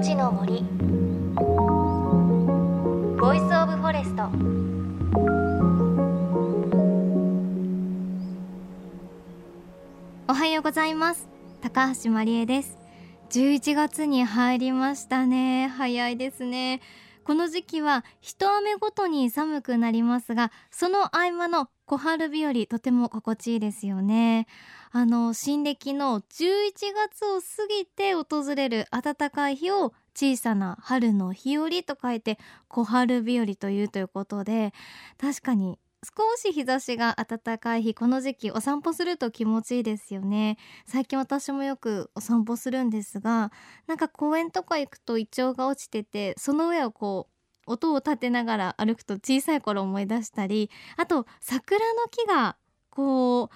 命の森。 Voice of Forest。おはようございます。高橋真理恵です。11月に入りましたね。早いですね。この時期は一雨ごとに寒くなりますがその合間の小春日和とても心地いいですよね。あの新暦の11月を過ぎて訪れる暖かい日を小さな春の日和と書いて小春日和というということで確かに少し日差しが暖かい日この時期お散歩すると気持ちいいですよね。最近私もよくお散歩するんですがなんか公園とか行くとイチョウが落ちててその上をこう音を立てながら歩くと小さい頃思い出したりあと桜の木がこう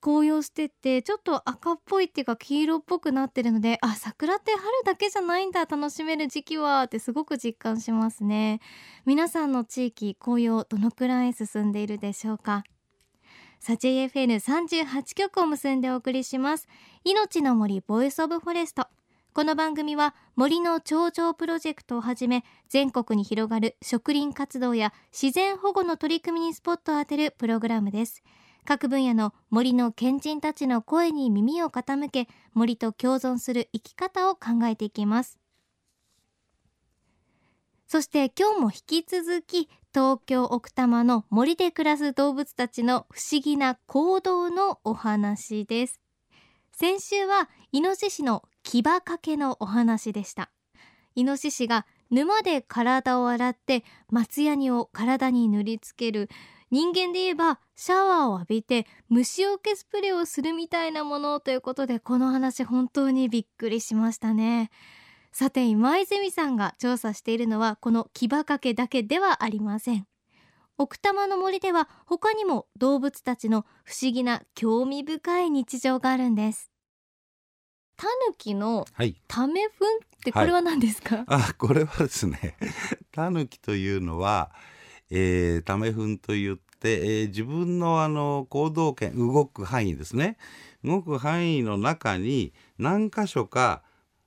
紅葉しててちょっと赤っぽいっていうか黄色っぽくなってるのであ桜って春だけじゃないんだ楽しめる時期はってすごく実感しますね。皆さんの地域紅葉どのくらい進んでいるでしょうか？さ JFN38 局を結んでお送りします。命の森 Voice of Forest。この番組は森の長城プロジェクトをはじめ全国に広がる植林活動や自然保護の取り組みにスポットを当てるプログラムです。各分野の森の賢人たちの声に耳を傾け森と共存する生き方を考えていきます。そして今日も引き続き東京奥多摩の森で暮らす動物たちの不思議な行動のお話です。先週はイノシシの牙掛けのお話でした。イノシシが沼で体を洗って松ヤニを体に塗りつける。人間で言えばシャワーを浴びて虫除けスプレーをするみたいなものということでこの話本当にびっくりしましたね。さて今泉さんが調査しているのはこの牙掛けだけではありません。奥多摩の森では他にも動物たちの不思議な興味深い日常があるんです。タヌキのタメフンってこれは何ですか、はい、あこれはですね タヌキというのはえー、タメフンと言って、えー、自分のあの行動圏動く範囲ですね。動く範囲の中に何箇所か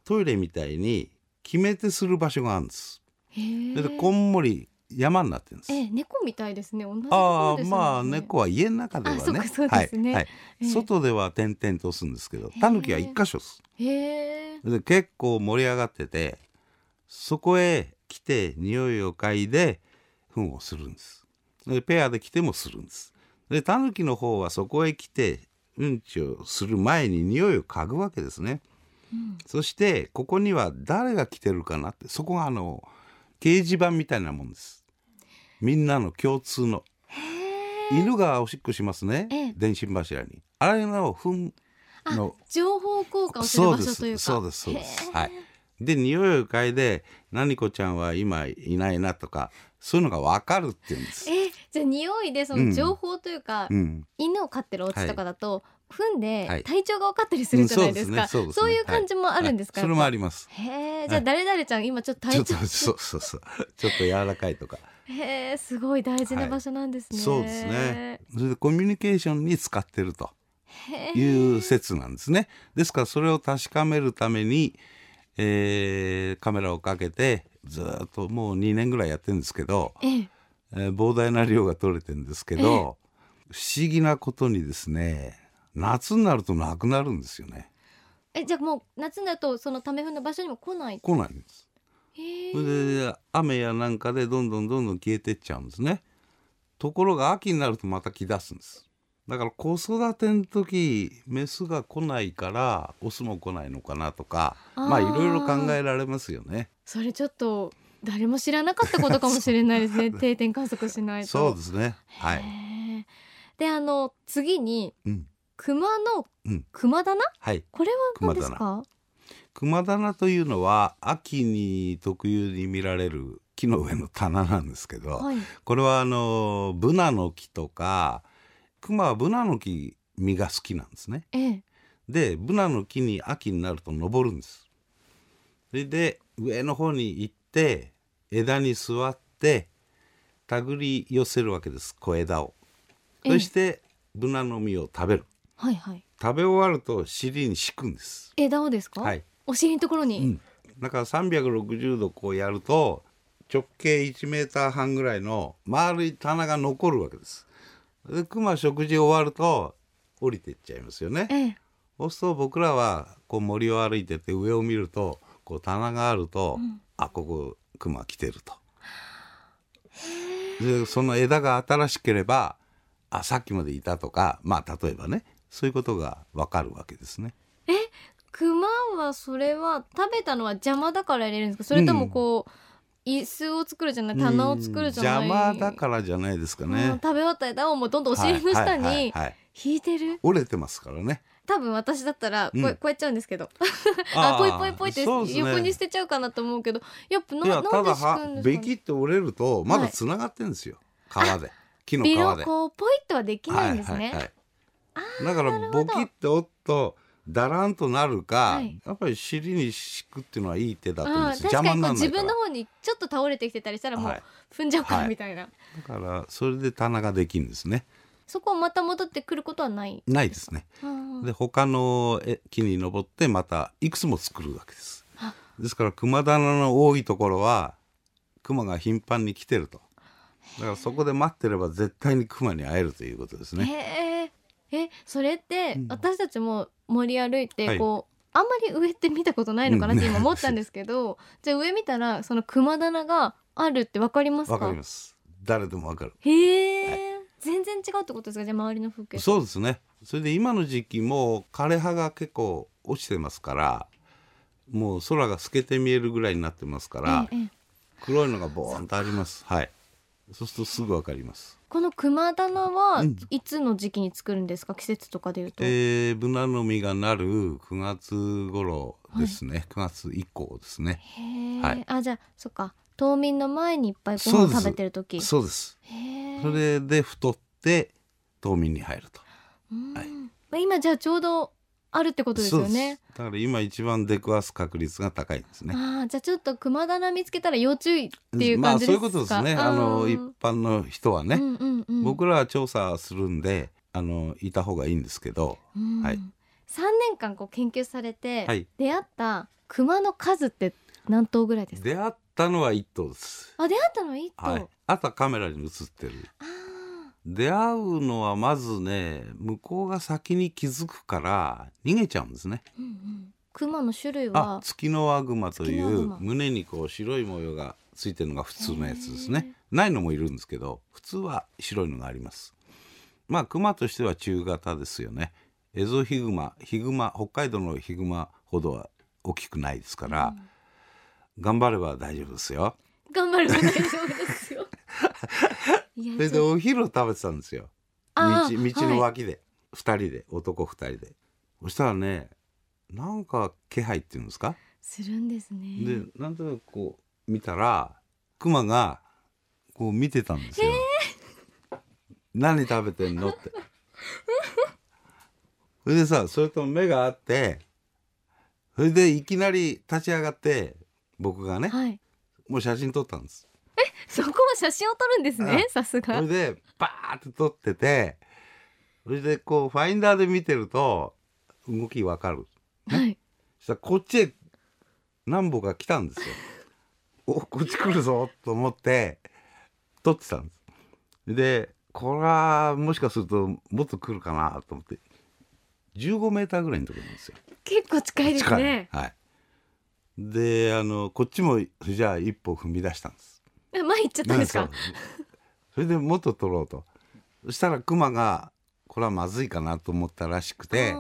トイレみたいに決めてする場所があるんです。でこんもり山になってるんです。え猫みたいですね。同じ、ね、ああまあ猫は家の中ではね。ね。はい、はい、外では点々とするんですけど、タヌキは一箇所です。へで結構盛り上がってて、そこへ来て匂いを嗅いで糞をするんですでペアで来てもするんですでタヌキの方はそこへ来てうんちをする前に匂いを嗅ぐわけですね、うん、そしてここには誰が来てるかなってそこがあの掲示板みたいなもんです。みんなの共通の。犬がおしっこしますね、ええ、電信柱に。あれの糞の。情報交換をする場所というか。そうですそうですはい。で匂いを嗅いで「何子ちゃんは今いないな」とかそういうのが分かるっていうんです。えじゃあ匂いでその情報というか、うん、犬を飼ってるお家とかだと、踏んで体調が分かったりするじゃないですか、はいうんそうすね、そういう感じもあるんですか、はい、それもあります。へえじゃあ誰々ちゃん今ちょっと体調。そうそうそう。ちょっと柔らかいとか。へえすごい大事な場所なんですね、そうですね。それでコミュニケーションに使ってると。いう説なんですね。ですからそれを確かめるために、えー、カメラをかけてずっともう2年ぐらいやってるんですけど、ええ。えー、膨大な量が取れてるんですけど、え、不思議なことにですね夏になるとなくなるんですよね。えじゃあもう夏になるとそのためふの場所にも来ない？来ないんです。それで雨やなんかでどんどんどんどん消えてっちゃうんですね。ところが秋になるとまた来出すんです。だから子育ての時メスが来ないからオスも来ないのかなとかまあいろいろ考えられますよね。それちょっと誰も知らなかったことかもしれないですね 定点観測しないと。そうですねはいであの次に、うん、熊の、うん、熊棚、はい、これは何ですか？熊棚というのは秋に特有に見られる木の上の棚なんですけど、はい、これはあのブナの木とかクマはブナの木実が好きなんですね。ええ、でブナの木に秋になると登るんです。それで上の方に行って枝に座って手繰り寄せるわけです小枝を。そしてブナの実を食べる。はいはい。食べ終わると尻に敷くんです。枝をですか？はい。お尻のところに？うんだから360度こうやると直径1メーター半ぐらいの丸い棚が残るわけですでクマ食事終わると降りていっちゃいますよね、ええ、そうすると僕らはこう森を歩いてて上を見るとこう棚があると、うん、あここクマ来てるとでその枝が新しければあさっきまでいたとかまあ例えばねそういうことがわかるわけですね。えクマはそれは食べたのは邪魔だから入れるんですか？それともこう、うん、椅子を作るじゃない棚を作るじゃない、邪魔だからじゃないですかね、食べ終わった枝をもうどんどんお尻の下に引いてる、折れてますからね。多分私だったらこう,、こうやっちゃうんですけど。あポイポイポイって横に捨てちゃうかなと思うけどやっぱななんで敷くんですか、べきって折れるとまだつながってるんですよ、はい、皮で。木の皮で。こうポイッとはできないんですね、はいはいはいだからボキっておっとだらんとなるか、はい、やっぱり尻に敷くっていうのはいい手だと思うんです邪魔になら。自分の方にちょっと倒れてきてたりしたらもう踏んじゃうかみたいな、はい、だからそれで棚ができるんですね。そこをまた戻ってくることはない？ないですね。で他の木に登ってまたいくつも作るわけです。ですから熊棚の多いところは熊が頻繁に来てると。だからそこで待ってれば絶対に熊に会えるということですねえそれって私たちも森歩いてこう、はいあんまり上って見たことないのかなって今思ったんですけど、うん、じゃあ上見たらその熊棚があるってわかりますか？わかります。誰でもわかる。へえ、はい、全然違うってことですか？じゃあ周りの風景そうですね。それで今の時期も枯葉が結構落ちてますからもう空が透けて見えるぐらいになってますから、ええ、黒いのがボーンとあります。はい。そうするとすぐわかりますこの熊棚はいつの時期に作るんですか、季節とかでいうと。えー、ブナの実がなる9月頃ですね、はい、9月以降ですね。はい、あじゃあそっか。冬眠の前にいっぱいご飯食べてる時。そうです。それで太って冬眠に入ると。はい、今じゃあちょうどあるってことですよね。だから今一番出くわす確率が高いですね。ああじゃあちょっと熊棚見つけたら要注意っていう感じですか、まあ、そういうことですね。あの一般の人はね、うんうんうん、僕らは調査するんであのいた方がいいんですけど、はい、3年間こう研究されて、はい、出会った熊の数って何頭ぐらいですか？出会ったのは1頭です。あ出会ったのは1頭、はい、あとはカメラに映ってる。あ出会うのはまずね向こうが先に気づくから逃げちゃうんですね。うんうん、熊の種類はツキノワグマという胸にこう白い模様がついてるのが普通のやつですね。ないのもいるんですけど普通は白いのがあります。まあ熊としては中型ですよね。エゾヒグマヒグマ北海道のヒグマほどは大きくないですから、うん、頑張れば大丈夫ですよ。頑張れば大丈夫ですよ。それでお昼を食べてたんですよ。道道の脇で、はい、2人で男2人で。そしたらねなんか気配っていうんですか？するんですね。でなんとなくこう見たらクマがこう見てたんですよ、えー、何食べてんのって。それでさそれと目があってそれでいきなり立ち上がって僕がね、はい、もう写真撮ったんです そこは写真を撮るんですねさすが。それでバーって撮っててそれでこうファインダーで見てると動きわかる、ね、はい。そしたらこっちへ何本か来たんですよ。おこっち来るぞと思って撮ってたんです。でこれはもしかするともっと来るかなと思って15メーターぐらいのところなんですよ。結構近いですね。はい。であのこっちもじゃあ一歩踏み出したんです前行っちゃったんですか？それでもっと取ろうと。そしたらクマがこれはまずいかなと思ったらしくて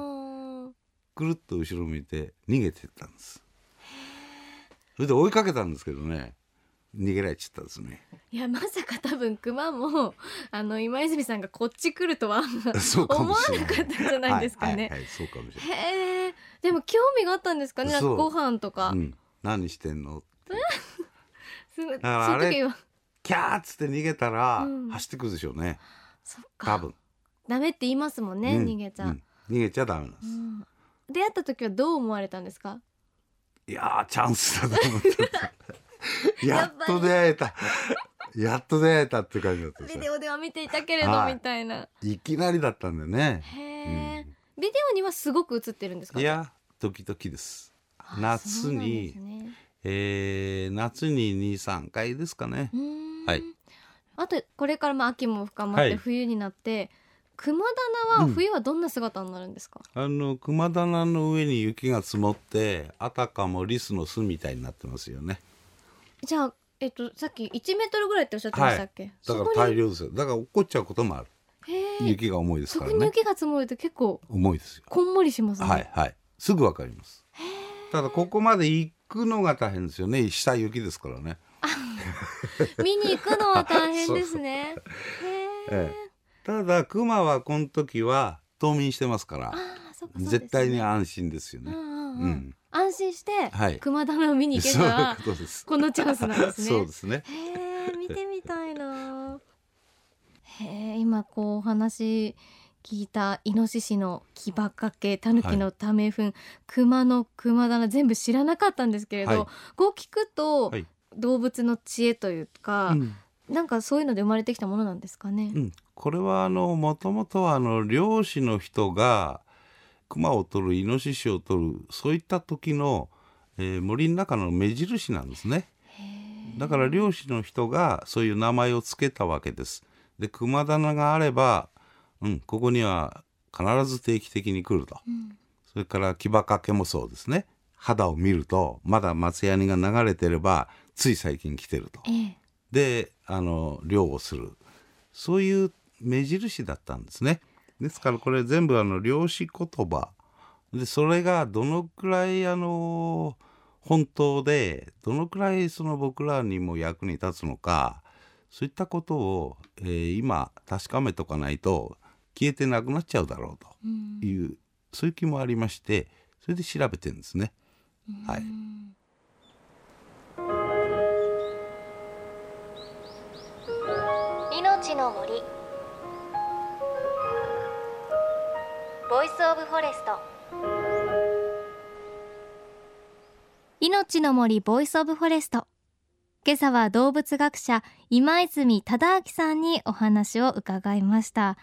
くるっと後ろ向いて逃げてったんです。それで追いかけたんですけどね逃げられちゃったですね。いやまさか多分クマもあの今泉さんがこっち来るとは思わなかったんじゃないですかね、はいはいはい、そうかもしれない。でも興味があったんですかね？なんかご飯とか、うん、何してんの？だからあれキャーっつって逃げたら、走ってくるでしょうね。そっか。多分。ダメって言いますもんね、うん、逃げちゃ、うん、逃げちゃダメなんです、出会った時はどう思われたんですか？いやチャンスだと思って やっと出会えた。やっと出会えたって感じだったビデオでは見ていたけれど、みたいな。いきなりだったんだよね。へえ、ビデオにはすごく映ってるんですか？いや時々です。夏にえー、夏に23回ですかね。はい。あとこれからも秋も深まって冬になって、はい、熊棚は冬はどんな姿になるんですか、うん、あの熊棚の上に雪が積もってあたかもリスの巣みたいになってますよね。じゃあえっとさっき1メートルぐらいっておっしゃってましたっけ、はい、だから大量ですよ。だから落っこっちゃうこともある。雪が重いですからね。そこに雪が積もると結構重いですよ。こんもりしますね。はいはい。すぐわかります。ただここまで行くのが大変ですよね。下雪ですからね。見に行くのは大変ですね。ええ、ただ熊はこの時は冬眠してますから絶対に安心ですよね、うんうん安心して、はい、熊棚を見に行けたらこのチャンスなんですね。そうですね。へえ見てみたいな。へえ今こうお話聞いたイノシシの牙掛けタヌキのためふん、はい、熊の熊棚全部知らなかったんですけれど、はい、こう聞くと、はい、動物の知恵というか、うん、なんかそういうので生まれてきたものなんですかね？うん、これはあのもともとはあの漁師の人が熊を取るイノシシを取るそういった時の、えー、森の中の目印なんですね。だから漁師の人がそういう名前を付けたわけです。で熊棚があれば、うん、ここには必ず定期的に来ると、うん、それから牙掛けもそうですね。肌を見るとまだ松ヤニが流れてればつい最近来てると、ええ、であの漁をする。そういう目印だったんですね。ですからこれ全部あの漁師言葉。でそれがどのくらいあの本当でどのくらいその僕らにも役に立つのかそういったことを、えー、今確かめとかないと消えてなくなっちゃうだろうという、うん、そういう気もありましてそれで調べてるんですね。はい、命の森。 Voice of Forest。命の森 Voice of Forest。今朝は動物学者今泉忠明さんにお話を伺いました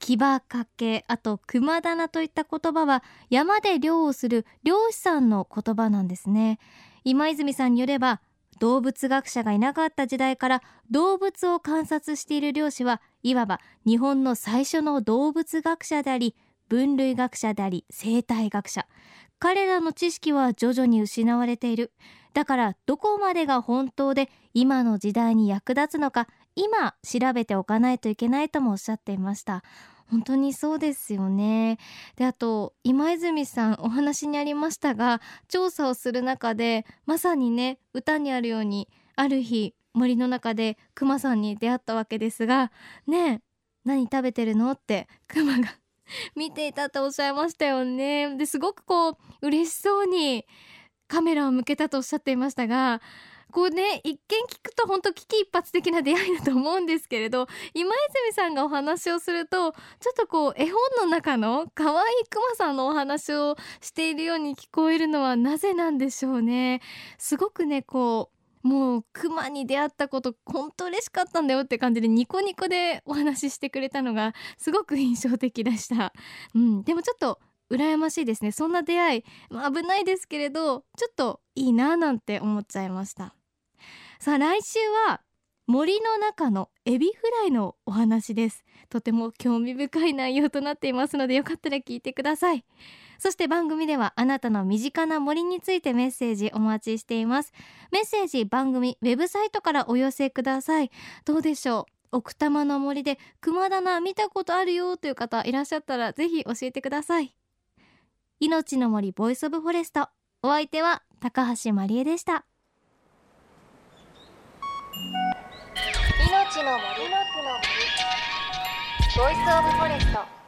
牙掛けあと熊棚といった言葉は山で猟をする猟師さんの言葉なんですね。今泉さんによれば動物学者がいなかった時代から動物を観察している猟師はいわば日本の最初の動物学者であり分類学者であり生態学者。彼らの知識は徐々に失われている。だからどこまでが本当で今の時代に役立つのか今調べておかないといけないともおっしゃっていました。本当にそうですよね。であと今泉さんお話にありましたが調査をする中でまさにね歌にあるようにある日森の中でクマさんに出会ったわけですがねえ何食べてるのってクマが 見ていたとおっしゃいましたよね。ですごくこう嬉しそうにカメラを向けたとおっしゃっていましたがこうね一見聞くと本当危機一髪的な出会いだと思うんですけれど今泉さんがお話をするとちょっとこう絵本の中の可愛いクマさんのお話をしているように聞こえるのはなぜなんでしょうね。すごくねこうもうクマに出会ったこと本当嬉しかったんだよって感じでニコニコでお話ししてくれたのがすごく印象的でした、うん、でもちょっと羨ましいですね。そんな出会い、まあ、危ないですけれどちょっといいななんて思っちゃいました。さあ来週は森の中のエビフライのお話です。とても興味深い内容となっていますのでよかったら聞いてください。そして番組ではあなたの身近な森についてメッセージお待ちしています。メッセージ番組ウェブサイトからお寄せください。どうでしょう？奥多摩の森で熊棚見たことあるよという方いらっしゃったらぜひ教えてください。命の森 Voice of Forest。お相手は高橋真理恵でした。の森 Voice of Forest。